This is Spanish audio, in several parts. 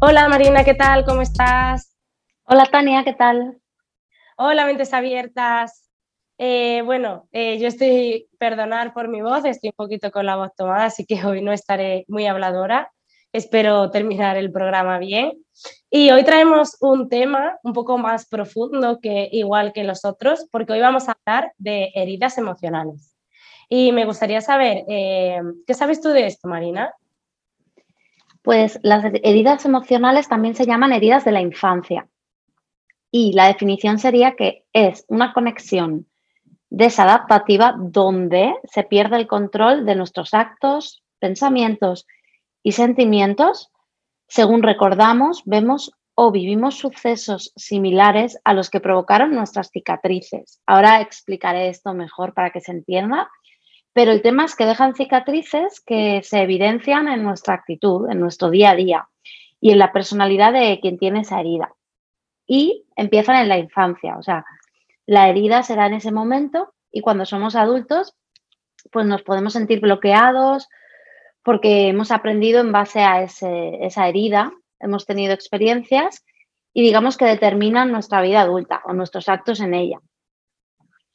Hola Marina, ¿qué tal? ¿Cómo estás? Hola Tania, ¿qué tal? Hola, mentes abiertas. Eh, bueno, eh, yo estoy, perdonar por mi voz, estoy un poquito con la voz tomada, así que hoy no estaré muy habladora. Espero terminar el programa bien. Y hoy traemos un tema un poco más profundo que igual que los otros, porque hoy vamos a hablar de heridas emocionales. Y me gustaría saber, eh, ¿qué sabes tú de esto, Marina? Pues las heridas emocionales también se llaman heridas de la infancia. Y la definición sería que es una conexión desadaptativa donde se pierde el control de nuestros actos, pensamientos y sentimientos según recordamos, vemos o vivimos sucesos similares a los que provocaron nuestras cicatrices. Ahora explicaré esto mejor para que se entienda. Pero el tema es que dejan cicatrices que se evidencian en nuestra actitud, en nuestro día a día y en la personalidad de quien tiene esa herida. Y empiezan en la infancia, o sea, la herida será en ese momento y cuando somos adultos, pues nos podemos sentir bloqueados porque hemos aprendido en base a esa herida, hemos tenido experiencias y digamos que determinan nuestra vida adulta o nuestros actos en ella.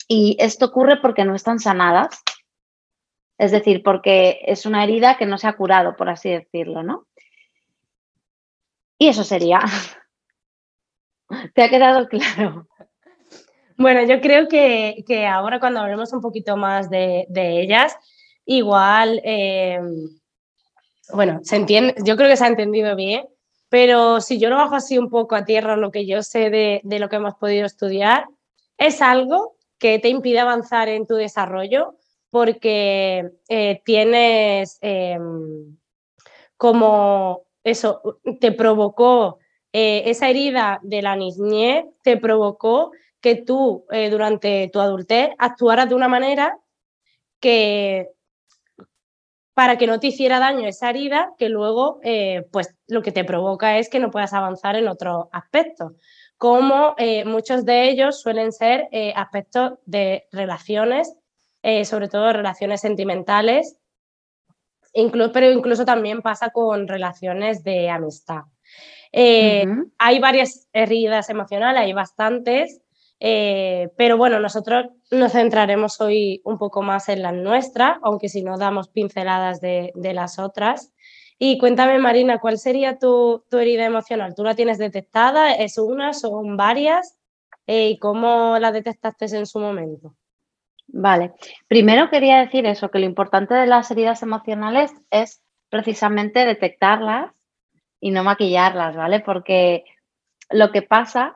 Y esto ocurre porque no están sanadas es decir, porque es una herida que no se ha curado, por así decirlo, ¿no? Y eso sería. ¿Te ha quedado claro? Bueno, yo creo que, ahora cuando hablemos un poquito más de, ellas, igual, eh, bueno, se entiende, yo creo que se ha entendido bien, pero si yo lo bajo así un poco a tierra, lo que yo sé de, de lo que hemos podido estudiar, es algo que te impide avanzar en tu desarrollo porque eh, tienes em, como eso, te provocó eh, esa herida de la niñez, te provocó que tú eh, durante tu adultez actuaras de una manera que para que no te hiciera daño esa herida, que luego pues lo que te provoca es que no puedas avanzar en otros aspectos, como muchos de ellos suelen ser aspectos de relaciones eh, sobre todo relaciones sentimentales, pero incluso también pasa con relaciones de amistad. Eh, hay varias heridas emocionales, hay bastantes, eh, pero bueno, nosotros nos centraremos hoy un poco más en las nuestras, aunque si no damos pinceladas de, las otras. Y cuéntame, Marina, ¿cuál sería tu, tu, herida emocional? ¿Tú la tienes detectada? ¿Es una? ¿Son varias? ¿Y cómo la detectaste en su momento? Vale, primero quería decir eso, que lo importante de las heridas emocionales es precisamente detectarlas y no maquillarlas, ¿vale? Porque lo que pasa,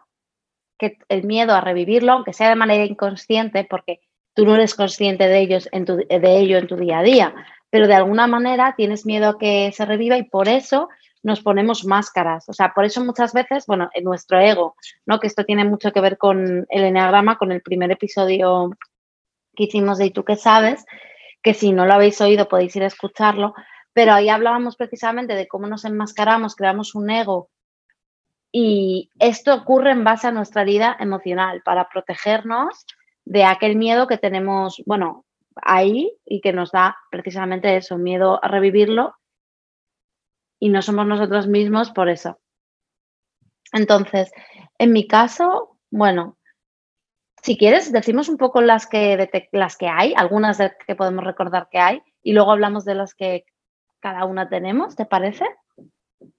que el miedo a revivirlo, aunque sea de manera inconsciente, porque tú no eres consciente de, ellos de ello en tu día a día, pero de alguna manera tienes miedo a que se reviva y por eso nos ponemos máscaras. O sea, por eso muchas veces, bueno, en nuestro ego, ¿no? Que esto tiene mucho que ver con el enneagrama, con el primer episodio que hicimos de ¿Y tú qué sabes? Que si no lo habéis oído podéis ir a escucharlo, pero ahí hablábamos precisamente de cómo nos enmascaramos, creamos un ego y esto ocurre en base a nuestra herida emocional para protegernos de aquel miedo que tenemos, bueno, ahí y que nos da precisamente eso, miedo a revivirlo y no somos nosotros mismos por eso. Entonces, en mi caso, bueno, si quieres, decimos un poco las que, las que hay, algunas de que podemos recordar que hay, y luego hablamos de las que cada una tenemos, ¿te parece?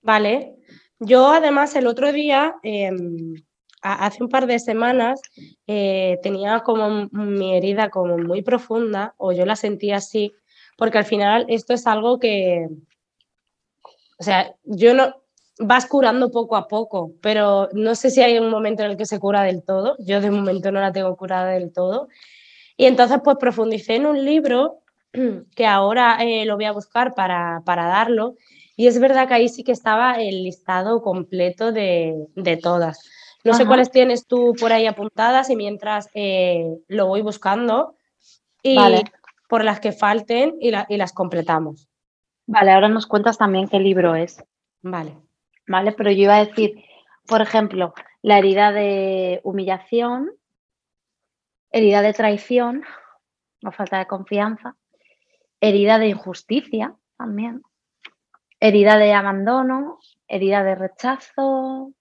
Vale. Yo además el otro día, em, hace un par de semanas, eh, tenía como mi herida como muy profunda, o yo la sentía así, porque al final esto es algo que, o sea, yo no, vas curando poco a poco, pero no sé si hay un momento en el que se cura del todo. Yo de momento no la tengo curada del todo. Y entonces pues profundicé en un libro que ahora eh, lo voy a buscar para, para darlo Y es verdad que ahí sí que estaba el listado completo de, todas. No sé cuáles tienes tú por ahí apuntadas y mientras eh, lo voy buscando y por las que falten y, y las completamos. Vale, ahora nos cuentas también qué libro es. Vale. Vale, pero yo iba a decir, por ejemplo, la herida de humillación, herida de traición, o falta de confianza, herida de injusticia también, herida de abandono, herida de rechazo.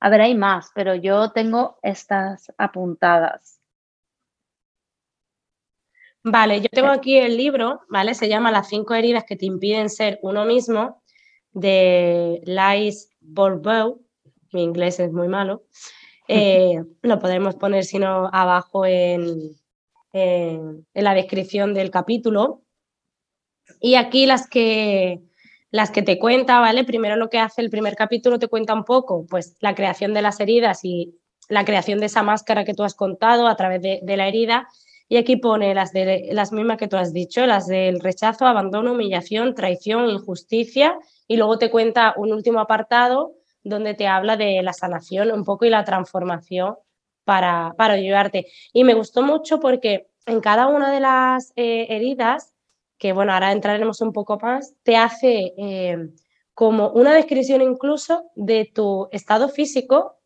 A ver, hay más, pero yo tengo estas apuntadas. Vale, yo tengo aquí el libro, ¿vale? Se llama Las cinco heridas que te impiden ser uno mismo, de Lies Bourbeau. Mi inglés es muy malo. Eh, lo podemos poner, si no, abajo en, en, la descripción del capítulo. Y aquí las que, las que te cuenta, ¿vale? Primero lo que hace el primer capítulo te cuenta un poco, pues la creación de las heridas y la creación de esa máscara que tú has contado a través de, de la herida y aquí pone las, de, las mismas que tú has dicho, las del rechazo, abandono, humillación, traición, injusticia. Y luego te cuenta un último apartado donde te habla de la sanación un poco y la transformación para, para ayudarte. Y me gustó mucho porque en cada una de las eh, heridas, que bueno, ahora entraremos un poco más, te hace eh, como una descripción incluso de tu estado físico,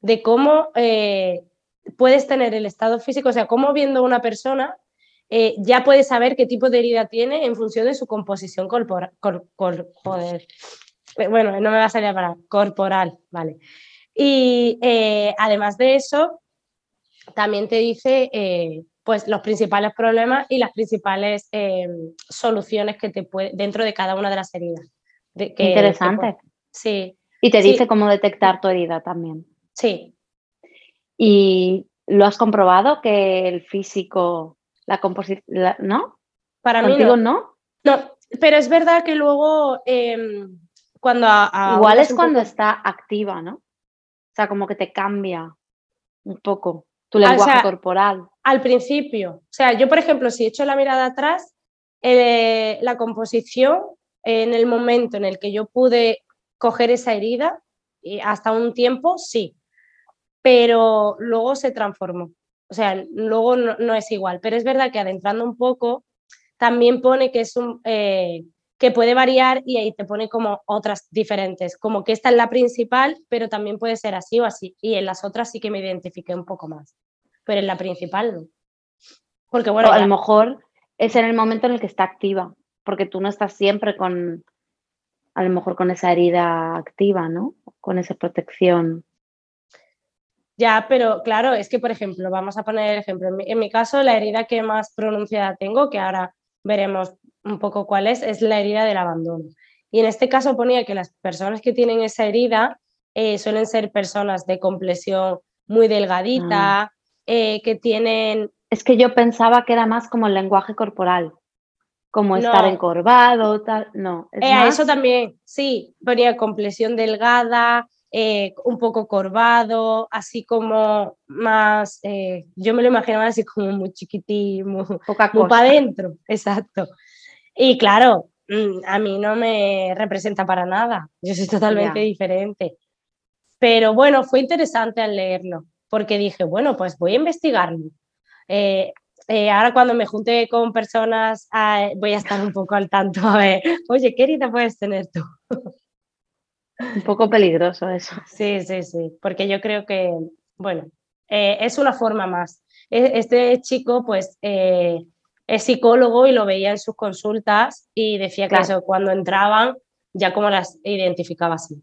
de cómo eh, puedes tener el estado físico, o sea, cómo viendo una persona eh, ya puedes saber qué tipo de herida tiene en función de su composición corporal. Eh, bueno, no me va a salir para corporal, vale. Y eh, además de eso, también te dice pues los principales problemas y las principales soluciones que te puede dentro de cada una de las heridas. Interesante. sí. Y te dice cómo detectar tu herida también. Sí, ¿Y lo has comprobado que el físico, la composición, ¿no? Para mí no. no. No, pero es verdad que luego em, cuando... Igual es cuando está activa, ¿no? O sea, como que te cambia un poco tu lenguaje corporal. Al principio. O sea, yo, por ejemplo, si echo la mirada atrás, eh, la composición en el momento en el que yo pude coger esa herida, y hasta un tiempo, sí pero luego se transformó. O sea, luego no, es igual. Pero es verdad que adentrando un poco, también pone que es un... Eh, que puede variar y ahí te pone como otras diferentes, como que esta es la principal, pero también puede ser así o así. Y en las otras sí que me identifiqué un poco más, pero en la principal no. Porque bueno, a lo mejor es en el momento en el que está activa, porque tú no estás siempre con, a lo mejor con esa herida activa, ¿no? Con esa protección. Ya, pero claro, es que, por ejemplo, vamos a poner el ejemplo. En mi, caso, la herida que más pronunciada tengo, que ahora veremos un poco cuál es, es la herida del abandono. Y en este caso ponía que las personas que tienen esa herida eh, suelen ser personas de complexión muy delgadita, ah. eh, que tienen... Es que yo pensaba que era más como el lenguaje corporal, como estar encorvado, tal. No, es eh, Eso también, sí, ponía complexión delgada, eh, un poco corvado, así como más, eh, yo me lo imaginaba así como muy chiquitín, muy, para adentro, exacto. Y claro, mm, a mí no me representa para nada, yo soy totalmente diferente. Pero bueno, fue interesante al leerlo, porque dije, bueno, pues voy a investigarlo. Eh, ahora cuando me junte con personas ah, voy a estar un poco al tanto, a ver, oye, ¿qué herida puedes tener tú? Un poco peligroso eso. Sí, sí, sí, porque yo creo que, bueno, eh, es una forma más. E, este chico, pues, eh, es psicólogo y lo veía en sus consultas y decía que eso, cuando entraban, ya como las identificaba así.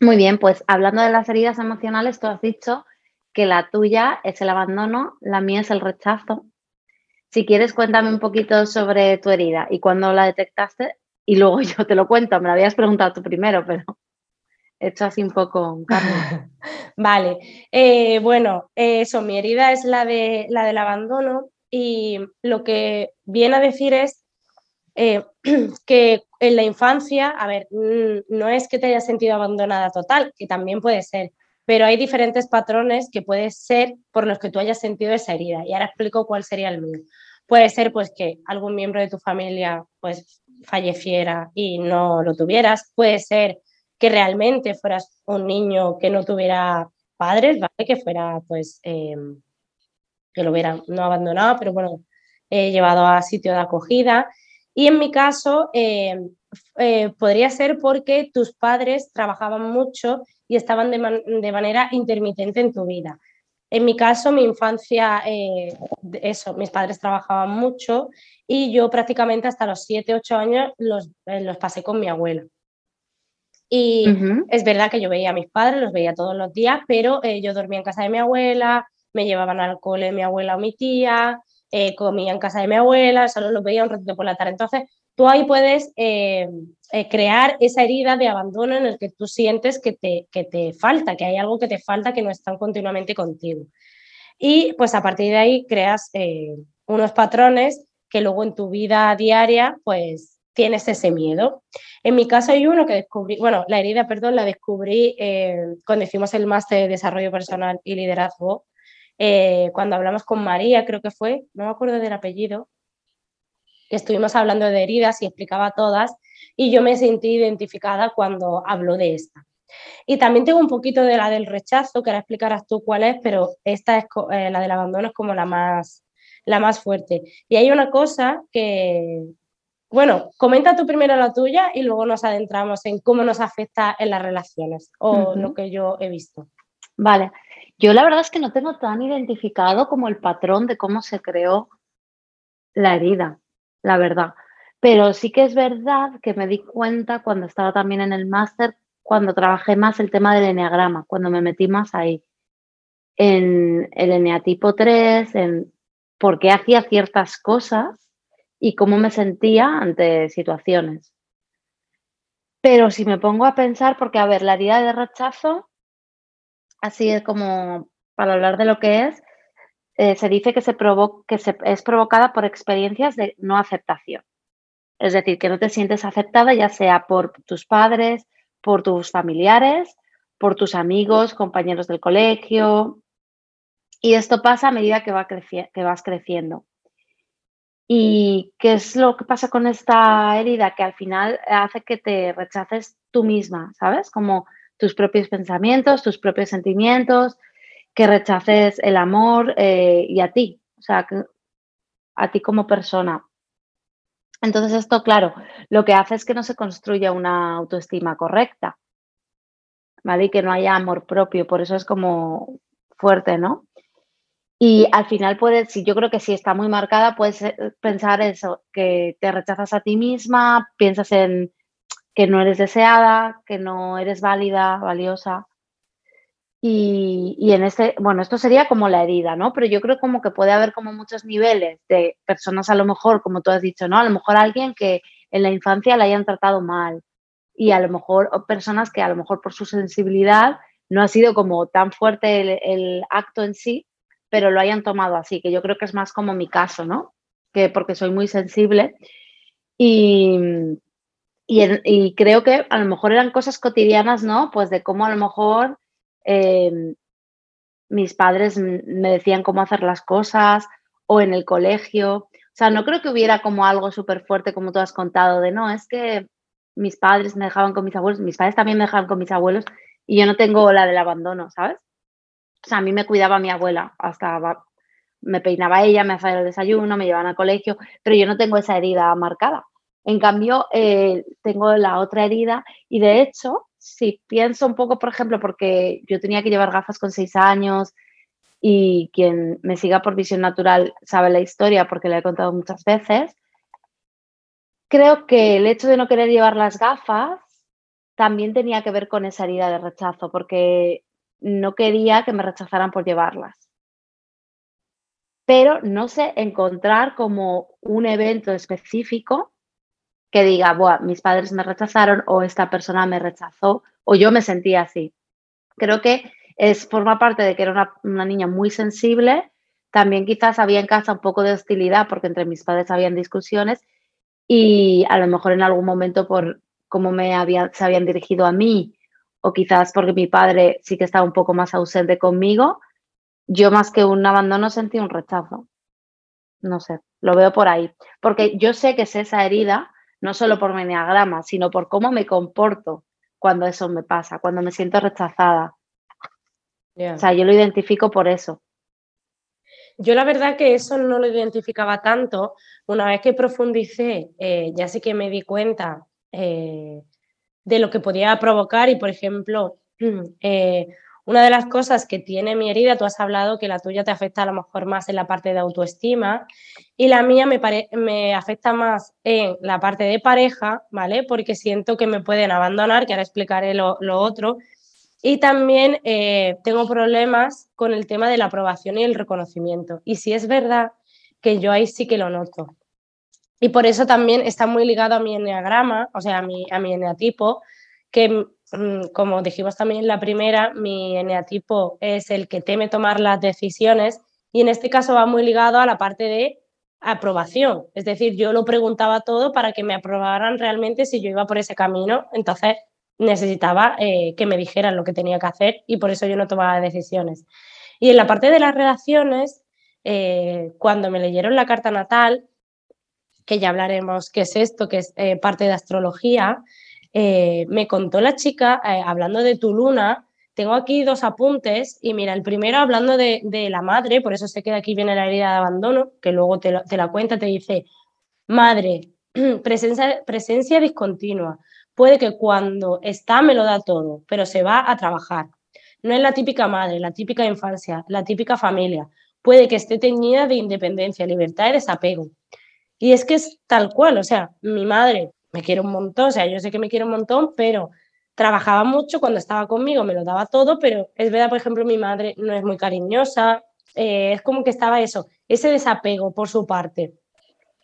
Muy bien, pues hablando de las heridas emocionales, tú has dicho que la tuya es el abandono, la mía es el rechazo si quieres, cuéntame un poquito sobre tu herida y cuándo la detectaste y luego yo te lo cuento. Me lo habías preguntado tú primero, pero he hecho así un poco vale, eh, bueno, eso, mi herida es la, de, la del abandono y lo que viene a decir es eh, que en la infancia, a ver, mm, no es que te hayas sentido abandonada total, que también puede ser, pero hay diferentes patrones que puede ser por los que tú hayas sentido esa herida. Y ahora explico cuál sería el mío. Puede ser pues que algún miembro de tu familia pues falleciera y no lo tuvieras. Puede ser que realmente fueras un niño que no tuviera padres, ¿vale? Que fuera pues em, que lo hubieran no abandonado, pero bueno, llevado a sitio de acogida. Y en mi caso, em, eh, podría ser porque tus padres trabajaban mucho y estaban de, manera intermitente en tu vida. En mi caso, mi infancia, eh, eso, mis padres trabajaban mucho y yo prácticamente hasta los 7, 8 años los, eh, los pasé con mi abuela. Y es verdad que yo veía a mis padres, los veía todos los días, pero yo dormía en casa de mi abuela, me llevaban al cole mi abuela o mi tía, comía en casa de mi abuela, solo los veía un ratito por la tarde. Entonces, tú ahí puedes eh, eh, crear esa herida de abandono en el que tú sientes que te, que te falta, que hay algo que te falta que no están continuamente contigo. Y pues a partir de ahí creas eh, unos patrones que luego en tu vida diaria pues tienes ese miedo. En mi caso hay uno que descubrí, bueno, la herida, perdón, la descubrí cuando hicimos el máster de desarrollo personal y liderazgo, cuando hablamos con María, creo que fue, no me acuerdo del apellido, estuvimos hablando de heridas y explicaba todas y yo me sentí identificada cuando hablo de esta. Y también tengo un poquito de la del rechazo, que ahora explicarás tú cuál es, pero esta es eh, la del abandono es como la más, la más fuerte. Y hay una cosa que, bueno, comenta tú primero la tuya y luego nos adentramos en cómo nos afecta en las relaciones o lo que yo he visto. Vale, yo la verdad es que no tengo tan identificado como el patrón de cómo se creó la herida la verdad. Pero sí que es verdad que me di cuenta cuando estaba también en el máster, cuando trabajé más el tema del eneagrama, cuando me metí más ahí, en el eneatipo 3, en por qué hacía ciertas cosas y cómo me sentía ante situaciones. Pero si me pongo a pensar, porque a ver, la herida de rechazo, así es como para hablar de lo que es, eh, se dice que, se, que es provocada por experiencias de no aceptación. Es decir, que no te sientes aceptada ya sea por tus padres, por tus familiares, por tus amigos, compañeros del colegio. Y esto pasa a medida que, va que vas creciendo. ¿Y qué es lo que pasa con esta herida? Que al final hace que te rechaces tú misma, ¿sabes? Como tus propios pensamientos, tus propios sentimientos, que rechaces el amor eh, y a ti, o sea, a ti como persona. Entonces esto, claro, lo que hace es que no se construya una autoestima correcta, ¿vale? Y que no haya amor propio, por eso es como fuerte, ¿no? Y al final puedes, si yo creo que si está muy marcada, puedes pensar eso, que te rechazas a ti misma, piensas en que no eres deseada, que no eres válida, valiosa. Y, en este, bueno, esto sería como la herida, ¿no? Pero yo creo como que puede haber como muchos niveles de personas a lo mejor, como tú has dicho, ¿no? A lo mejor alguien que en la infancia la hayan tratado mal y a lo mejor personas que a lo mejor por su sensibilidad no ha sido como tan fuerte el, acto en sí, pero lo hayan tomado así, que yo creo que es más como mi caso, ¿no? Que porque soy muy sensible y, y, y creo que a lo mejor eran cosas cotidianas, ¿no? Pues de cómo a lo mejor Em, mis padres me decían cómo hacer las cosas o en el colegio. O sea, no creo que hubiera como algo súper fuerte como tú has contado de no, es que mis padres me dejaban con mis abuelos, mis padres también me dejaban con mis abuelos y yo no tengo la del abandono, ¿sabes? O sea, a mí me cuidaba mi abuela, hasta me peinaba ella, me hacía el desayuno, me llevaban al colegio, pero yo no tengo esa herida marcada. En cambio, eh, tengo la otra herida y de hecho, si pienso un poco, por ejemplo, porque yo tenía que llevar gafas con seis años y quien me siga por visión natural sabe la historia porque la he contado muchas veces, creo que el hecho de no querer llevar las gafas también tenía que ver con esa herida de rechazo, porque no quería que me rechazaran por llevarlas. Pero no sé encontrar como un evento específico que diga, Buah, mis padres me rechazaron o esta persona me rechazó o yo me sentía así. Creo que es, forma parte de que era una, niña muy sensible. También quizás había en casa un poco de hostilidad porque entre mis padres habían discusiones y a lo mejor en algún momento por cómo me había, se habían dirigido a mí o quizás porque mi padre sí que estaba un poco más ausente conmigo, yo más que un abandono sentí un rechazo. No sé, Lo veo por ahí. Porque yo sé que es esa herida, no solo por mi enneagrama, sino por cómo me comporto cuando eso me pasa, cuando me siento rechazada. O sea, yo lo identifico por eso. Yo la verdad que eso no lo identificaba tanto. Una vez que profundicé, eh, ya sí que me di cuenta eh, de lo que podía provocar y, por ejemplo, eh, una de las cosas que tiene mi herida, tú has hablado que la tuya te afecta a lo mejor más en la parte de autoestima y la mía me, me afecta más en la parte de pareja, ¿vale? Porque siento que me pueden abandonar, que ahora explicaré lo, otro. Y también eh, tengo problemas con el tema de la aprobación y el reconocimiento. Y si es verdad que yo ahí sí que lo noto. Y por eso también está muy ligado a mi enneagrama, o sea, a mi, a mi eneatipo, que como dijimos también en la primera, mi eneatipo es el que teme tomar las decisiones y en este caso va muy ligado a la parte de aprobación. Es decir, yo lo preguntaba todo para que me aprobaran realmente si yo iba por ese camino, entonces necesitaba eh, que me dijeran lo que tenía que hacer y por eso yo no tomaba decisiones. Y en la parte de las relaciones, eh, cuando me leyeron la carta natal, que ya hablaremos qué es esto, que es eh, parte de astrología, eh, me contó la chica, eh, hablando de tu luna, tengo aquí dos apuntes y mira, el primero hablando de, la madre, por eso sé que aquí viene la herida de abandono, que luego te, la cuenta, te dice, madre, presencia, presencia discontinua, puede que cuando está me lo da todo, pero se va a trabajar. No es la típica madre, la típica infancia, la típica familia. Puede que esté teñida de independencia, libertad y desapego. Y es que es tal cual, o sea, mi madre me quiero un montón, o sea, yo sé que me quiero un montón, pero trabajaba mucho cuando estaba conmigo, me lo daba todo, pero es verdad, por ejemplo, mi madre no es muy cariñosa, eh, es como que estaba eso, ese desapego por su parte.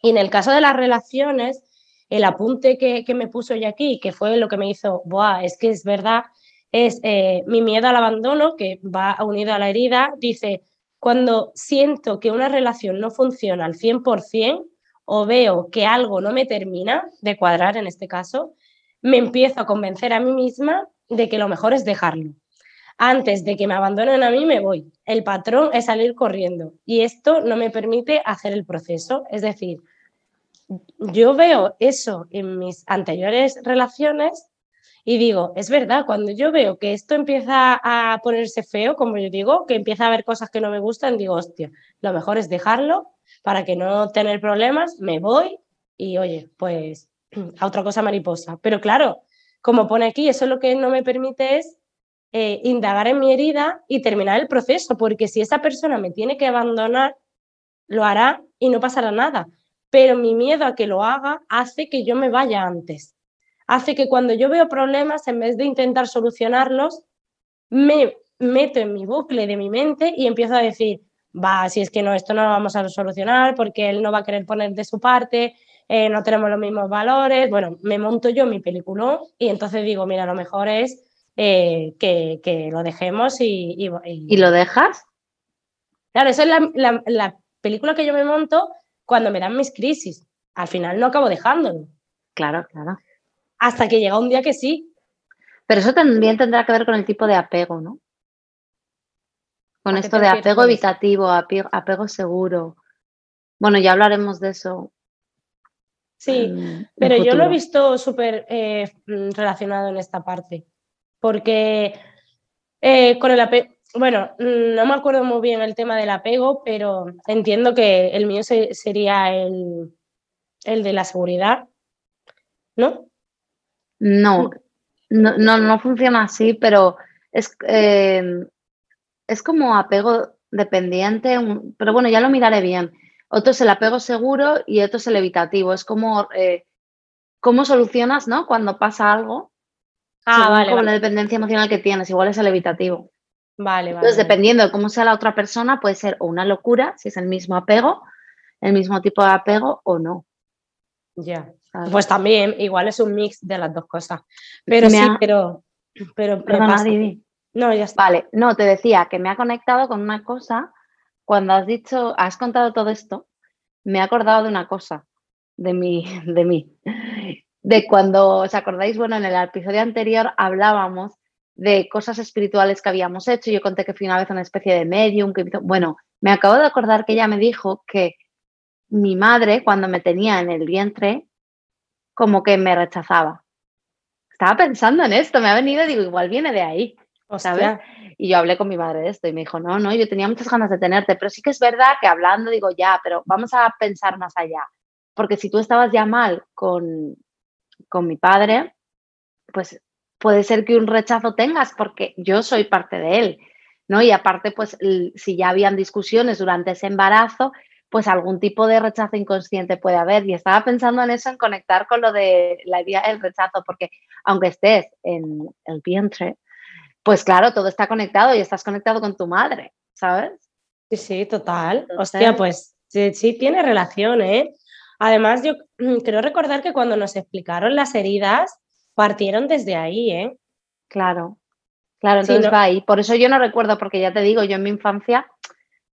Y en el caso de las relaciones, el apunte que, me puso ya aquí, que fue lo que me hizo, Buah, es que es verdad, es eh, mi miedo al abandono, que va unido a la herida, dice, cuando siento que una relación no funciona al 100%, o veo que algo no me termina de cuadrar en este caso, me empiezo a convencer a mí misma de que lo mejor es dejarlo. Antes de que me abandonen a mí, me voy. El patrón es salir corriendo y esto no me permite hacer el proceso. Es decir, yo veo eso en mis anteriores relaciones y digo, es verdad, cuando yo veo que esto empieza a ponerse feo, como yo digo, que empieza a haber cosas que no me gustan, digo, hostia, lo mejor es dejarlo para que no tener problemas, me voy y oye, pues a otra cosa mariposa. Pero claro, como pone aquí, eso es lo que no me permite es eh, indagar en mi herida y terminar el proceso, porque si esa persona me tiene que abandonar, lo hará y no pasará nada. Pero mi miedo a que lo haga hace que yo me vaya antes. Hace que cuando yo veo problemas, en vez de intentar solucionarlos, me meto en mi bucle de mi mente y empiezo a decir, va, si es que no, esto no lo vamos a solucionar porque él no va a querer poner de su parte, eh, no tenemos los mismos valores, bueno, me monto yo mi película y entonces digo, mira, lo mejor es eh, que, lo dejemos y, y, lo dejas? Claro, esa es la, la, película que yo me monto cuando me dan mis crisis. Al final no acabo dejándolo. Claro, claro. Hasta que llega un día que sí. Pero eso también tendrá que ver con el tipo de apego, ¿no? Con esto de apego evitativo, apego, seguro. Bueno, ya hablaremos de eso. Sí, pero yo lo he visto súper eh, relacionado en esta parte, porque eh, con el apego, bueno, no me acuerdo muy bien el tema del apego, pero entiendo que el mío sería el, el, de la seguridad, ¿no? No, no, no, funciona así, pero es, eh, es como apego dependiente, pero bueno, ya lo miraré bien. Otro es el apego seguro y otro es el evitativo. Es como eh, cómo solucionas, ¿no? Cuando pasa algo. Ah, vale. Como la dependencia emocional que tienes, igual es el evitativo. Vale, vale. Entonces, dependiendo de cómo sea la otra persona, puede ser una locura, si es el mismo apego, el mismo tipo de apego o no. Ya. Pues también, igual es un mix de las dos cosas. Pero sí, pero, pero, no, ya está. Vale, no, te decía que me ha conectado con una cosa. Cuando has dicho, has contado todo esto, me he acordado de una cosa, de mí, de mí. De cuando, ¿os acordáis? Bueno, en el episodio anterior hablábamos de cosas espirituales que habíamos hecho. Yo conté que fui una vez una especie de medium. Que, bueno, me acabo de acordar que ella me dijo que mi madre, cuando me tenía en el vientre, como que me rechazaba. Estaba pensando en esto, me ha venido, digo, igual viene de ahí, ¿sabes? Y yo hablé con mi madre de esto y me dijo, no, no, yo tenía muchas ganas de tenerte, pero sí que es verdad que hablando digo, ya, pero vamos a pensar más allá. Porque si tú estabas ya mal con, con mi padre, pues puede ser que un rechazo tengas porque yo soy parte de él, ¿no? Y aparte, pues si ya habían discusiones durante ese embarazo, pues algún tipo de rechazo inconsciente puede haber. Y estaba pensando en eso, en conectar con lo de la idea del rechazo, porque aunque estés en el vientre, pues claro, todo está conectado y estás conectado con tu madre, ¿sabes? Sí, sí, total. Hostia, pues sí, sí, tiene relación, ¿eh? Además, yo creo recordar que cuando nos explicaron las heridas, partieron desde ahí, ¿eh? Claro, claro, entonces va ahí. Por eso yo no recuerdo, porque ya te digo, yo en mi infancia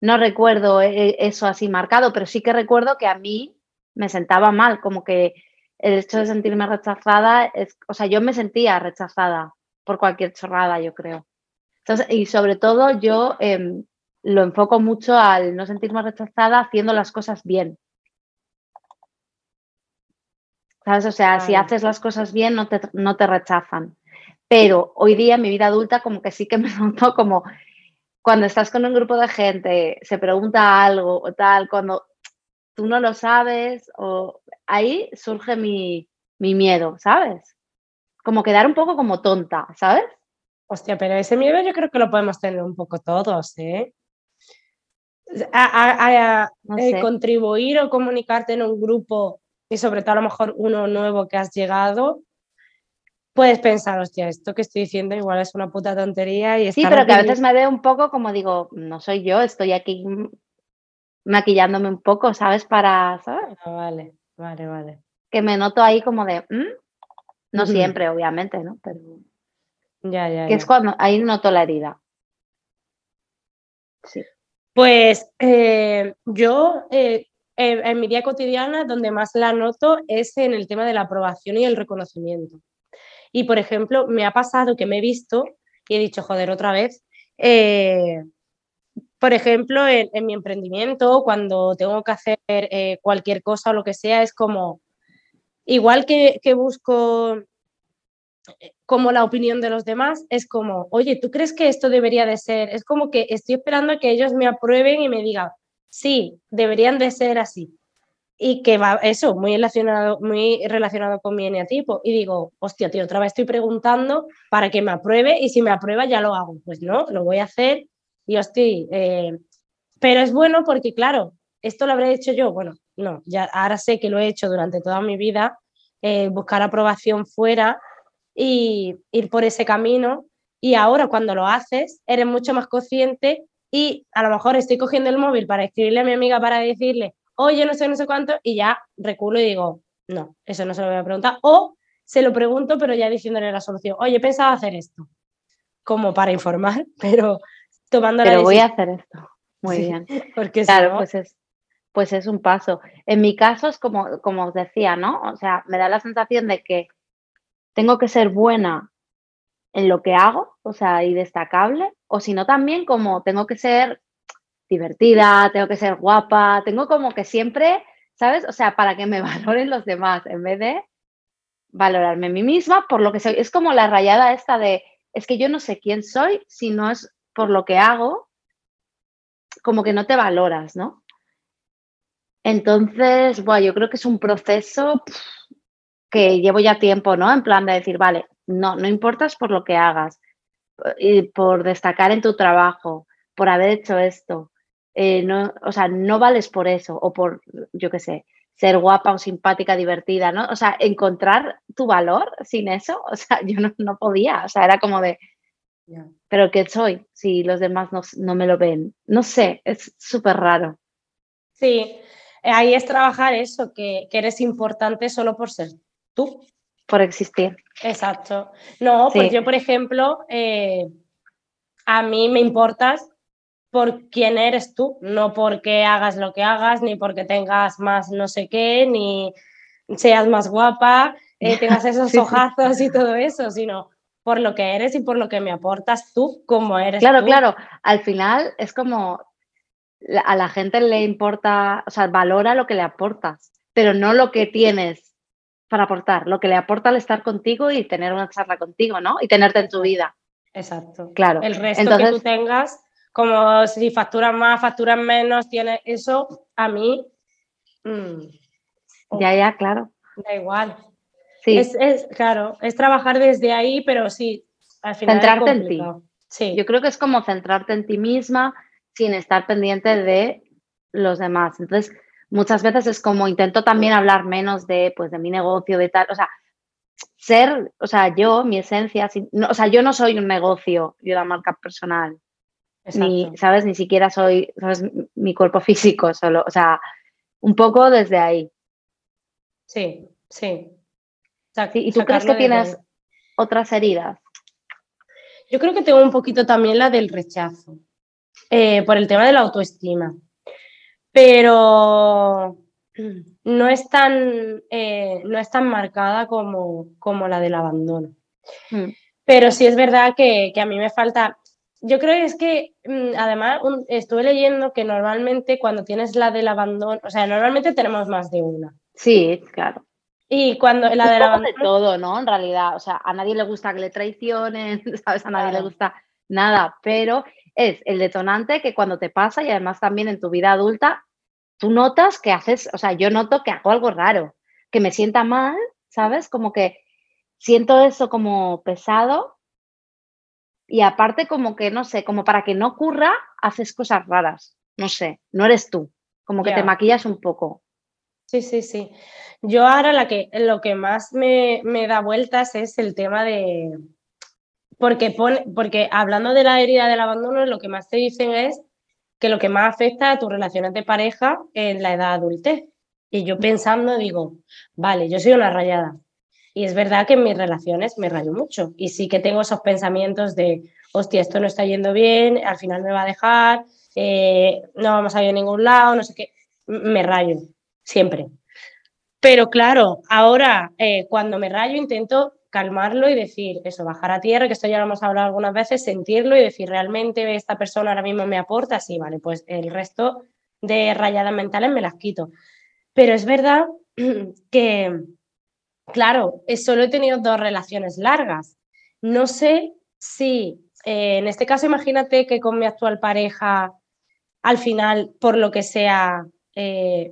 no recuerdo e, e, eso así marcado, pero sí que recuerdo que a mí me sentaba mal, como que el hecho de sentirme rechazada, es, o sea, yo me sentía rechazada por cualquier chorrada, yo creo. Entonces, y sobre todo yo em, lo enfoco mucho al no sentirme rechazada haciendo las cosas bien. ¿Sabes? O sea, si haces las cosas bien, no te, no te rechazan. Pero hoy día, en mi vida adulta, como que sí que me noto como cuando estás con un grupo de gente, se pregunta algo o tal, cuando tú no lo sabes, o ahí surge mi, mi miedo, ¿sabes? Como quedar un poco como tonta, ¿sabes? Hostia, pero ese miedo yo creo que lo podemos tener un poco todos, ¿eh? A, eh, contribuir o comunicarte en un grupo y sobre todo a lo mejor uno nuevo que has llegado, puedes pensar, hostia, esto que estoy diciendo igual es una puta tontería. Y sí, pero que a veces me veo un poco como digo, no soy yo, estoy aquí maquillándome un poco, ¿sabes? Para, ¿sabes? Ah, vale, vale, vale. Que me noto ahí como de, no siempre, obviamente, ¿no? Pero ya, ya. Que es cuando ahí noto la herida. Sí. Pues eh, yo eh, en, mi día cotidiana donde más la noto es en el tema de la aprobación y el reconocimiento. Y, por ejemplo, me ha pasado que me he visto y he dicho, joder, otra vez, eh, por ejemplo, en, mi emprendimiento, cuando tengo que hacer cualquier cosa o lo que sea, es como, igual que, que busco eh, como la opinión de los demás, es como, oye, ¿tú crees que esto debería de ser? Es como que estoy esperando a que ellos me aprueben y me digan, sí, deberían de ser así. Y que va eso, muy relacionado, muy relacionado con mi eneatipo. Y digo, hostia, tío, otra vez estoy preguntando para que me apruebe y si me aprueba ya lo hago. Pues no, lo voy a hacer y estoy. Eh, pero es bueno porque, claro, esto lo habré hecho yo. Bueno, no, ya ahora sé que lo he hecho durante toda mi vida, eh, buscar aprobación fuera y ir por ese camino. Y ahora cuando lo haces, eres mucho más consciente y a lo mejor estoy cogiendo el móvil para escribirle a mi amiga para decirle, oye, no sé, no sé cuánto, y ya reculo y digo, no, eso no se lo voy a preguntar. O se lo pregunto, pero ya diciéndole la solución, oye, pensaba hacer esto, como para informar, pero tomando pero voy a hacer esto. Muy bien. Porque claro, pues es, pues es un paso. En mi caso es como, como os decía, ¿no? O sea, me da la sensación de que tengo que ser buena en lo que hago, o sea, y destacable, o si no también como tengo que ser divertida, tengo que ser guapa, tengo como que siempre, ¿sabes? O sea, para que me valoren los demás, en vez de valorarme a mí misma por lo que soy. Es como la rayada esta de, es que yo no sé quién soy si no es por lo que hago, como que no te valoras, ¿no? Entonces, bueno, yo creo que es un proceso que llevo ya tiempo, ¿no? En plan de decir, vale, no, no importas por lo que hagas, y por destacar en tu trabajo, por haber hecho esto. Eh, no, o sea, no vales por eso, o por, yo qué sé, ser guapa o simpática, divertida, ¿no? O sea, encontrar tu valor sin eso, o sea, yo no, podía, o sea, era como de, pero ¿qué soy si los demás no, no me lo ven? No sé, es súper raro. Sí, ahí es trabajar eso, que, que eres importante solo por ser tú por existir. Exacto. No, pues yo, por ejemplo, eh, a mí me importas por quién eres tú, no porque hagas lo que hagas, ni porque tengas más no sé qué, ni seas más guapa, eh, tengas esos ojazos y todo eso, sino por lo que eres y por lo que me aportas tú como eres. Claro, claro. Al final es como a la gente le importa, o sea, valora lo que le aportas, pero no lo que tienes para aportar, lo que le aporta al estar contigo y tener una charla contigo, ¿no? Y tenerte en tu vida. Exacto. Claro. El resto que tú tengas, como si facturas más, facturas menos, tiene eso, a mí. Mm, ya, ya, claro. Da igual. Sí. Es, claro, es trabajar desde ahí, pero sí, al final. Centrarte en ti. Sí. Yo creo que es como centrarte en ti misma sin estar pendiente de los demás. Entonces, muchas veces es como intento también hablar menos de, pues, de mi negocio, de tal, o sea, ser, o sea, yo, mi esencia, o sea, yo no soy un negocio y una marca personal. Ni, ¿sabes? Ni siquiera soy, ¿sabes? Mi cuerpo físico solo, o sea, un poco desde ahí. Sí, sí. ¿Y tú crees que tienes otras heridas? Yo creo que tengo un poquito también la del rechazo, eh, por el tema de la autoestima pero no es tan, eh, no es tan marcada como, como la del abandono. Mm. Pero sí es verdad que, a mí me falta, yo creo que es que mm, además estuve leyendo que normalmente cuando tienes la del abandono, o sea, normalmente tenemos más de una. Sí, claro. Y cuando la del abandono... de todo, ¿no? En realidad, o sea, a nadie le gusta que le traicionen, ¿sabes? A nadie le gusta nada, pero es el detonante que cuando te pasa y además también en tu vida adulta tú notas que haces, o sea, yo noto que hago algo raro, que me sienta mal, ¿sabes? Como que siento eso como pesado y aparte como que, no sé, como para que no ocurra, haces cosas raras, no sé, no eres tú, como que te maquillas un poco. Sí, sí, sí. Yo ahora la que, lo que más me, da vueltas es el tema de... Porque, pone, porque hablando de la herida del abandono, lo que más te dicen es que lo que más afecta a tus relaciones de pareja en la edad adultez. Y yo pensando digo, vale, yo soy una rayada. Y es verdad que en mis relaciones me rayo mucho. Y sí que tengo esos pensamientos de, hostia, esto no está yendo bien, al final me va a dejar, eh, no vamos a ir a ningún lado, no sé qué. Me rayo, siempre. Pero claro, ahora eh, cuando me rayo intento calmarlo y decir eso, bajar a tierra, que esto ya lo hemos hablado algunas veces, sentirlo y decir, realmente esta persona ahora mismo me aporta, sí, vale, pues el resto de rayadas mentales me las quito. Pero es verdad que, claro, solo he tenido dos relaciones largas. No sé si, eh, en este caso, imagínate que con mi actual pareja, al final, por lo que sea, eh,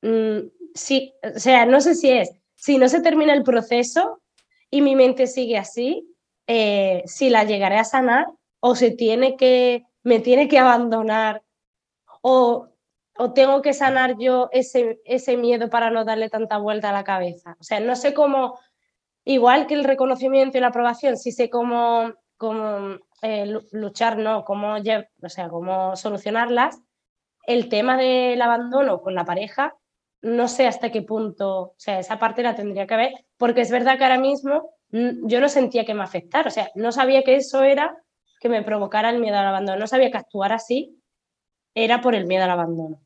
mm, sí, o sea, no sé si es, si no se termina el proceso, y mi mente sigue así, eh, si la llegaré a sanar o se tiene que, me tiene que abandonar o, o tengo que sanar yo ese, ese miedo para no darle tanta vuelta a la cabeza. O sea, no sé cómo, igual que el reconocimiento y la aprobación, sí sé cómo, cómo eh, luchar, no, cómo, o sea, cómo solucionarlas. El tema del abandono con la pareja, no sé hasta qué punto, o sea, esa parte la tendría que ver, porque es verdad que ahora mismo mm, yo no sentía que me afectara, o sea, no sabía que eso era que me provocara el miedo al abandono, no sabía que actuar así era por el miedo al abandono.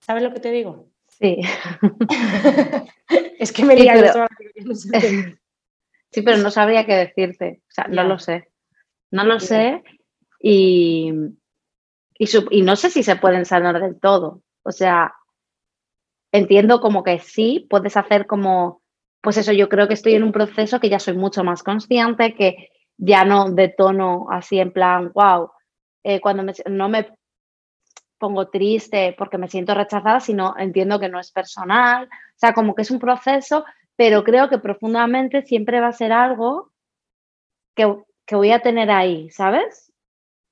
¿Sabes lo que te digo? Sí. es que me diría Sí, pero no sabría qué decirte, o sea, no lo sé. No lo sé y, y no sé si se pueden sanar del todo. O sea, entiendo como que sí, puedes hacer como, pues eso, yo creo que estoy en un proceso que ya soy mucho más consciente, que ya no de tono así en plan, wow, eh, cuando no me pongo triste porque me siento rechazada, sino entiendo que no es personal, o sea, como que es un proceso, pero creo que profundamente siempre va a ser algo que, que voy a tener ahí, ¿sabes?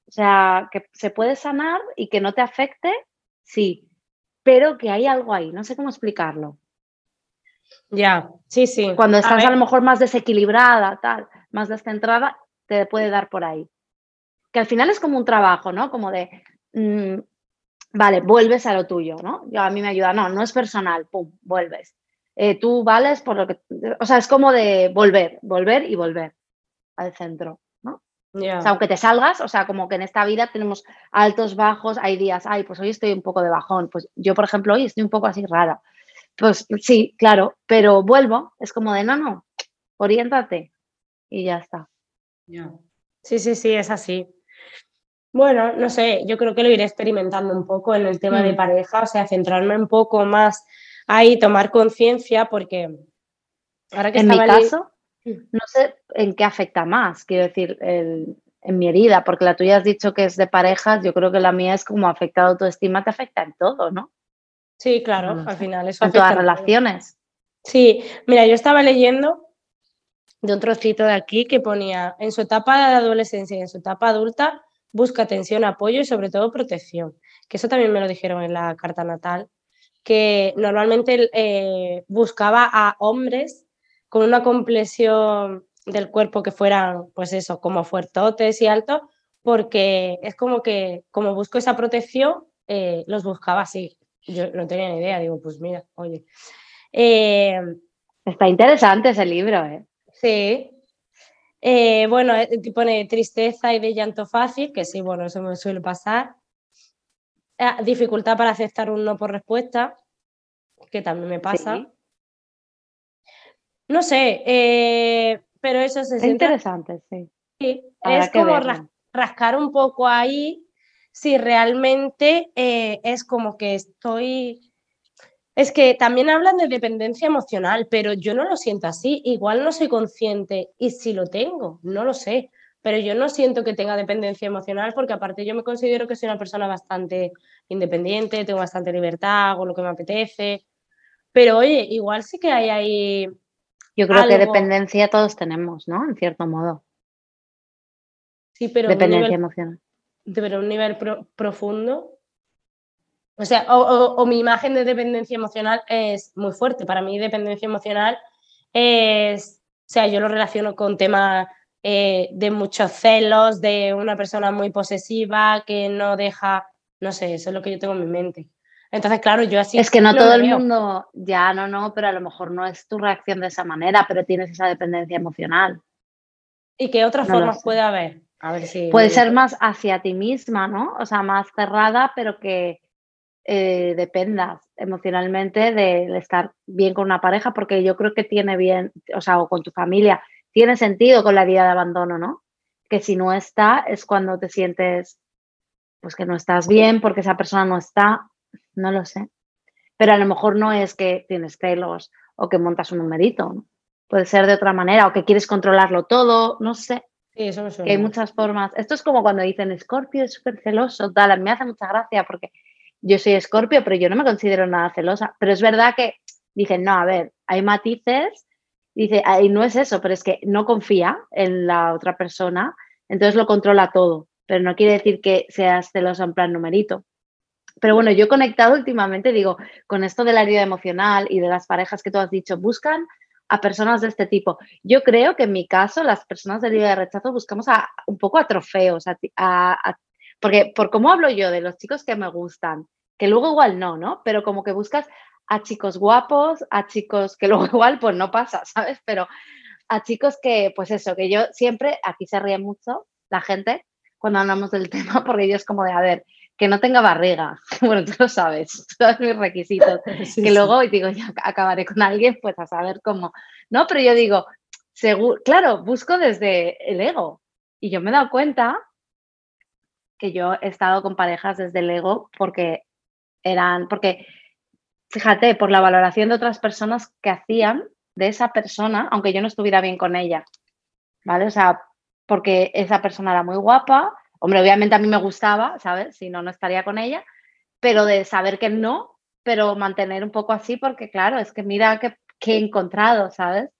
O sea, que se puede sanar y que no te afecte, sí, pero que hay algo ahí, no sé cómo explicarlo. Ya, sí, sí. Cuando estás a, lo mejor más desequilibrada, tal, más descentrada, te puede dar por ahí. Que al final es como un trabajo, ¿no? Como de, mm, vale, vuelves a lo tuyo, ¿no? Yo, a mí me ayuda, no, no es personal, pum, vuelves. Eh, tú vales por lo que, o sea, es como de volver, volver y volver al centro aunque te salgas, o sea, como que en esta vida tenemos altos, bajos, hay días, ay, pues hoy estoy un poco de bajón, pues yo, por ejemplo, hoy estoy un poco así rara. Pues sí, claro, pero vuelvo, es como de, no, no, oriéntate y ya está. Sí, sí, sí, es así. Bueno, no sé, yo creo que lo iré experimentando un poco en el tema de Mm. pareja, o sea, centrarme un poco más ahí, tomar conciencia, porque ahora que En mi estaba ley- caso, no sé en qué afecta más, quiero decir, el- en mi herida, porque la tuya has dicho que es de parejas, yo creo que la mía es como afecta a autoestima, te afecta en todo, ¿no? Sí, claro, No al final eso En todas las relaciones. Sí, mira, yo estaba leyendo de un trocito de aquí que ponía, en su etapa de adolescencia y en su etapa adulta, busca atención, apoyo y sobre todo protección. Que eso también me lo dijeron en la carta natal, que normalmente eh, buscaba a hombres con una complexión del cuerpo que fueran, pues eso, como fuertotes y altos, porque es como que, como busco esa protección, eh, los buscaba así. Yo no tenía ni idea, digo, pues mira, oye. Eh, Está interesante ese libro, ¿eh? Sí. Eh, bueno, eh, te pone tristeza y de llanto fácil, que sí, bueno, eso me suele pasar. Ah, dificultad para aceptar un no por respuesta, que también me pasa. Sí. No sé, eh, pero eso se Es interesante, sí. sí, es que como verlo. rascar un poco ahí si realmente eh, es como que estoy... Es que también hablan de dependencia emocional, pero yo no lo siento así. Igual no soy consciente y si lo tengo, no lo sé. Pero yo no siento que tenga dependencia emocional porque aparte yo me considero que soy una persona bastante independiente, tengo bastante libertad, hago lo que me apetece. Pero oye, igual sí que hay ahí... Yo creo que dependencia todos tenemos, ¿no? En cierto modo. Sí, pero dependencia nivel emocional. pero a un nivel pro- profundo. O sea, o, o- o mi imagen de dependencia emocional es muy fuerte. Para mí, dependencia emocional es, o sea, yo lo relaciono con temas eh, de muchos celos, de una persona muy posesiva que no deja, no sé, eso es lo que yo tengo en mi mente. Entonces, claro, yo así. es que no todo el mundo, ya no, no, pero a lo mejor no es tu reacción de esa manera, pero tienes esa dependencia emocional. ¿Y qué otras No formas puede haber? A ver si. Puede ser más hacia ti misma, ¿no? O sea, más cerrada, pero que eh, dependas emocionalmente de estar bien con una pareja, porque yo creo que tiene bien, o sea, o con tu familia, tiene sentido con la herida de abandono, ¿no? Que si no está, es cuando te sientes, pues que no estás bien, porque esa persona no está, no lo sé. Pero a lo mejor no es que tienes celos o que montas un numerito, ¿no? Puede ser de otra manera, o que quieres controlarlo todo, no sé Sí, eso me que suena. hay muchas formas. Esto es como cuando dicen Scorpio es súper celoso, tal. Me hace mucha gracia porque yo soy Scorpio, pero yo no me considero nada celosa. Pero es verdad que dicen, no, a ver, hay matices. Dice, y no es eso, pero es que no confía en la otra persona, entonces lo controla todo. Pero no quiere decir que seas celoso en plan numerito. Pero bueno, yo he conectado últimamente, digo, con esto de la herida emocional y de las parejas que tú has dicho, buscan a personas de este tipo. Yo creo que en mi caso, las personas de herida de rechazo buscamos a, un poco a trofeos, a, a- a- porque por cómo hablo yo de los chicos que me gustan, que luego igual no, ¿no? Pero como que buscas a chicos guapos, a chicos que luego igual pues no pasa, ¿sabes? Pero a chicos que, pues eso, que yo siempre, aquí se ríe mucho la gente cuando hablamos del tema, porque yo es como de, a ver, que no tenga barriga. Bueno, tú lo sabes, tú sabes mis requisitos. Sí, que sí. luego digo, ya acabaré con alguien, pues a saber cómo. No, pero yo digo, seguro, claro, busco desde el ego. Y yo me he dado cuenta que yo he estado con parejas desde el ego porque eran, porque, fíjate, por la valoración de otras personas que hacían de esa persona, aunque yo no estuviera bien con ella. ¿Vale? O sea, porque esa persona era muy guapa. Hombre, obviamente a mí me gustaba, ¿sabes? Si no, no estaría con ella. Pero de saber que no, pero mantener un poco así, porque claro, es que mira que, que he encontrado, ¿sabes?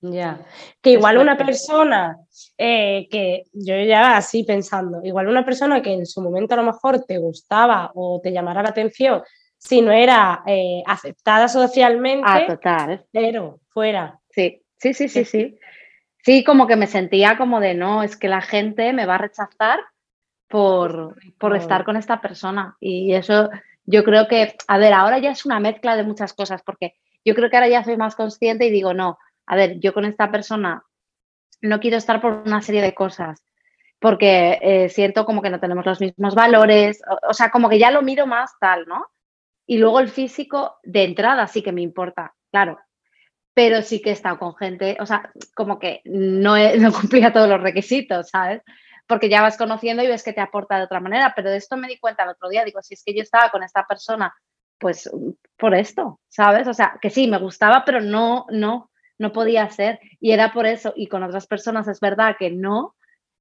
Ya. Que igual una persona eh, que yo ya así pensando, igual una persona que en su momento a lo mejor te gustaba o te llamara la atención, si no era eh, aceptada socialmente, Ah, total. pero fuera. Sí, sí, sí, sí, Sí. Sí. Como que me sentía como de no, es que la gente me va a rechazar por, por Por- estar con esta persona. Y eso yo creo que, a ver, ahora ya es una mezcla de muchas cosas, porque yo creo que ahora ya soy más consciente y digo, no, a ver, yo con esta persona no quiero estar por una serie de cosas, porque eh, siento como que no tenemos los mismos valores, o, o sea, como que ya lo miro más tal, ¿no? Y luego el físico de entrada sí que me importa, claro, pero sí que he estado con gente, o sea, como que no, he- no cumplía todos los requisitos, ¿sabes? porque ya vas conociendo y ves que te aporta de otra manera, pero de esto me di cuenta el otro día, digo, si es que yo estaba con esta persona, pues por esto, ¿sabes? O sea, que sí, me gustaba, pero no, no, no podía ser. Y era por eso, y con otras personas es verdad que no,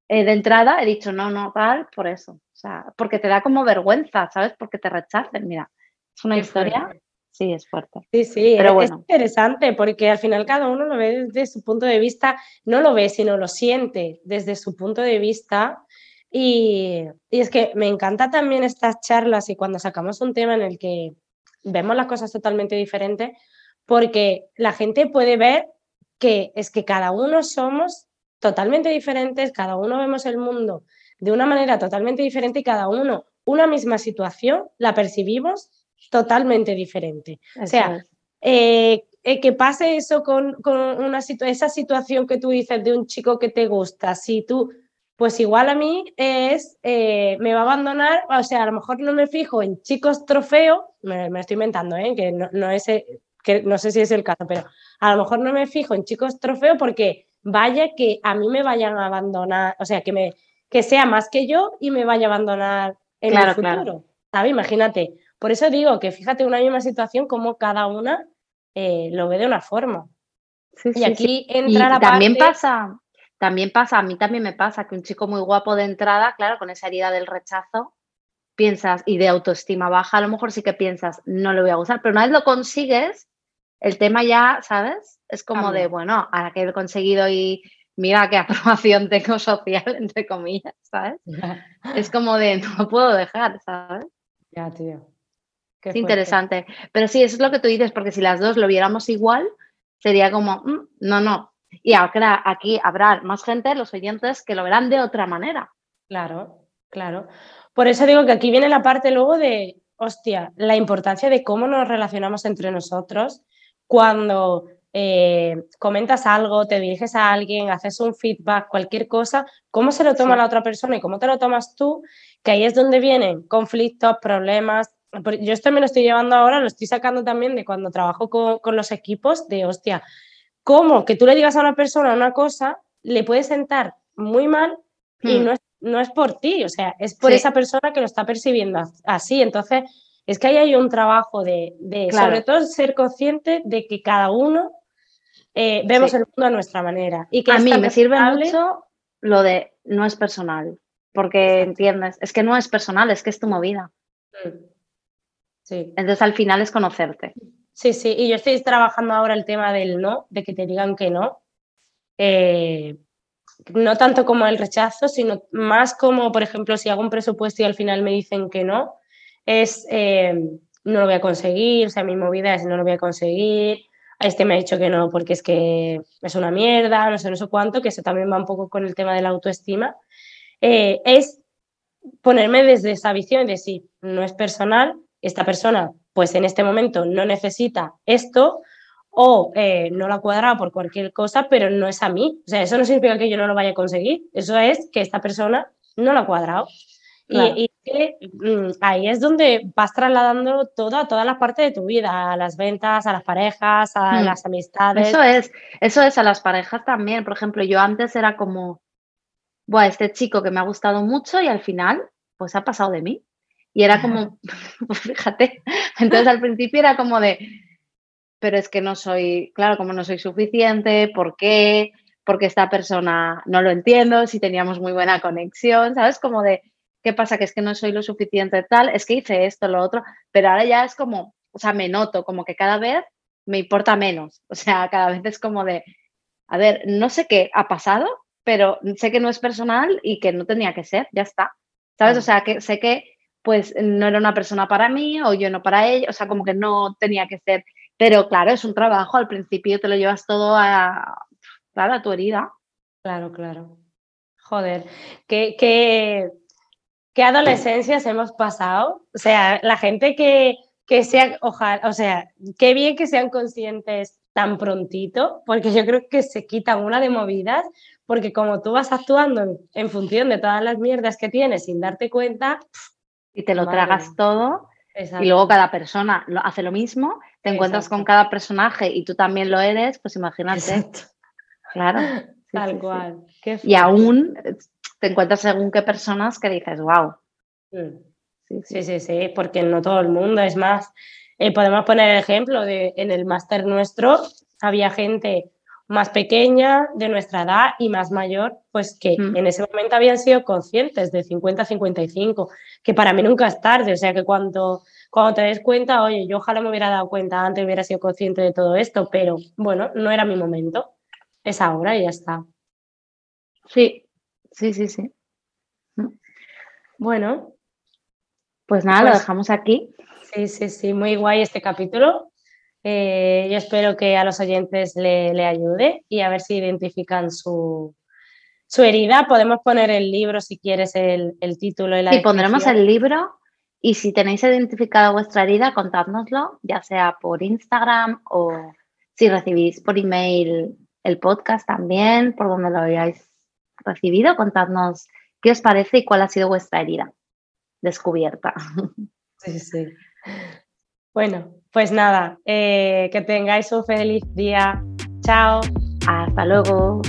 eh, de entrada he dicho no, no, tal, por eso. O sea, porque te da como vergüenza, ¿sabes? Porque te rechacen, mira. Es una historia Sí, es fuerte. Sí, sí, Pero es interesante porque al final cada uno lo ve desde su punto de vista, no lo ve, sino lo siente desde su punto de vista. Y, y es que me encanta también estas charlas y cuando sacamos un tema en el que vemos las cosas totalmente diferentes, porque la gente puede ver que es que cada uno somos totalmente diferentes, cada uno vemos el mundo de una manera totalmente diferente y cada uno una misma situación la percibimos totalmente diferente. o sea, eh, eh, que pase eso con, una esa situación que tú dices de un chico que te gusta, si tú, pues igual a mí es, eh, me va a abandonar, o sea, a lo mejor no me fijo en chicos trofeo, me, estoy inventando, que no, es, que no sé si es el caso, pero a lo mejor no me fijo en chicos trofeo porque vaya que a mí me vayan a abandonar, o sea, que, me, que sea más que yo y me vaya a abandonar en el futuro. ¿Sabes? Imagínate, por eso digo que fíjate una misma situación como cada una eh, lo ve de una forma. y aquí entra la también pasa, también pasa, a mí también me pasa que un chico muy guapo de entrada, claro, con esa herida del rechazo, piensas, y de autoestima baja, a lo mejor sí que piensas, no le voy a gustar, pero una vez lo consigues, el tema ya, ¿sabes? Es como de, bueno, ahora que he conseguido y mira qué aprobación tengo social, entre comillas, ¿sabes? es como de, no puedo dejar, ¿sabes? Ya, tío es interesante. Pero sí, eso es lo que tú dices, porque si las dos lo viéramos igual, sería como, mm, no, no. Y ahora aquí habrá más gente, los oyentes, que lo verán de otra manera. Claro, claro. Por eso digo que aquí viene la parte luego de, hostia, la importancia de cómo nos relacionamos entre nosotros cuando eh, comentas algo, te diriges a alguien, haces un feedback, cualquier cosa, cómo se lo toma la otra persona y cómo te lo tomas tú, que ahí es donde vienen conflictos, problemas, yo esto me lo estoy llevando ahora, lo estoy sacando también de cuando trabajo con, los equipos, de hostia, ¿cómo que tú le digas a una persona una cosa le puede sentar muy mal y hmm. no, es, no es por ti, o sea, es por esa persona que lo está percibiendo así. Entonces, es que ahí hay un trabajo de, sobre todo, ser consciente de que cada uno eh, vemos el mundo a nuestra manera. Y que a mí me sirve mucho lo de no es personal, porque entiendes, es que no es personal, es que es tu movida. Hmm. Entonces al final es conocerte. Sí, sí, y yo estoy trabajando ahora el tema del no, de que te digan que no. Eh, no tanto como el rechazo, sino más como, por ejemplo, si hago un presupuesto y al final me dicen que no, es eh, no lo voy a conseguir, o sea, mi movida es no lo voy a conseguir, este me ha dicho que no porque es que es una mierda, no sé, no sé cuánto, que eso también va un poco con el tema de la autoestima. Eh, es ponerme desde esa visión de sí, no es personal, esta persona pues en este momento no necesita esto o eh, no lo ha cuadrado por cualquier cosa, pero no es a mí. O sea, eso no significa que yo no lo vaya a conseguir, eso es que esta persona no lo ha cuadrado. Y, mm, ahí es donde vas trasladando todo a todas las partes de tu vida, a las ventas, a las parejas, a hmm. las amistades. Eso es, eso es a las parejas también. Por ejemplo, yo antes era como, bueno, este chico que me ha gustado mucho y al final, pues ha pasado de mí. Y era como, pues fíjate, entonces al principio era como de, pero es que no soy, claro, como no soy suficiente, ¿por qué? Porque esta persona no lo entiendo, si teníamos muy buena conexión, ¿sabes? Como de, ¿qué pasa? Que es que no soy lo suficiente tal, es que hice esto, lo otro, pero ahora ya es como, o sea, me noto como que cada vez me importa menos, o sea, cada vez es como de, a ver, no sé qué ha pasado, pero sé que no es personal y que no tenía que ser, ya está, ¿sabes? O sea, que sé que pues no era una persona para mí o yo no para ella, o sea, como que no tenía que ser. Pero claro, es un trabajo, al principio te lo llevas todo a, claro, tu herida. Claro, claro. Joder, qué, qué, qué adolescencias hemos pasado. O sea, la gente que, que sea, ojalá, o sea, qué bien que sean conscientes tan prontito, porque yo creo que se quitan una de movidas, porque como tú vas actuando en, función de todas las mierdas que tienes sin darte cuenta, y te lo tragas todo. Y luego cada persona lo, hace lo mismo, te encuentras con cada personaje y tú también lo eres, pues imagínate. Claro. Tal cual. y aún te encuentras según qué personas que dices, wow. Mm. Sí, sí, sí, porque no todo el mundo, es más, eh, podemos poner el ejemplo de en el máster nuestro había gente más pequeña, de nuestra edad y más mayor, pues que mm. en ese momento habían sido conscientes de 50 a 55, que para mí nunca es tarde, o sea que cuando, cuando te des cuenta, oye, yo ojalá me hubiera dado cuenta antes, hubiera sido consciente de todo esto, pero bueno, no era mi momento, es ahora y ya está. Sí, sí, sí, sí. Mm. Bueno. Pues nada, lo pues dejamos aquí. Sí, sí, sí, muy guay este capítulo. Eh, yo espero que a los oyentes le, ayude y a ver si identifican su, herida. Podemos poner el libro si quieres el, título y la Sí, pondremos el libro y si tenéis identificado vuestra herida, contádnoslo, ya sea por Instagram o si recibís por email el podcast también, por donde lo hayáis recibido, contadnos qué os parece y cuál ha sido vuestra herida descubierta. Sí, sí. Bueno, pues nada, eh, que tengáis un feliz día. Chao. Hasta luego.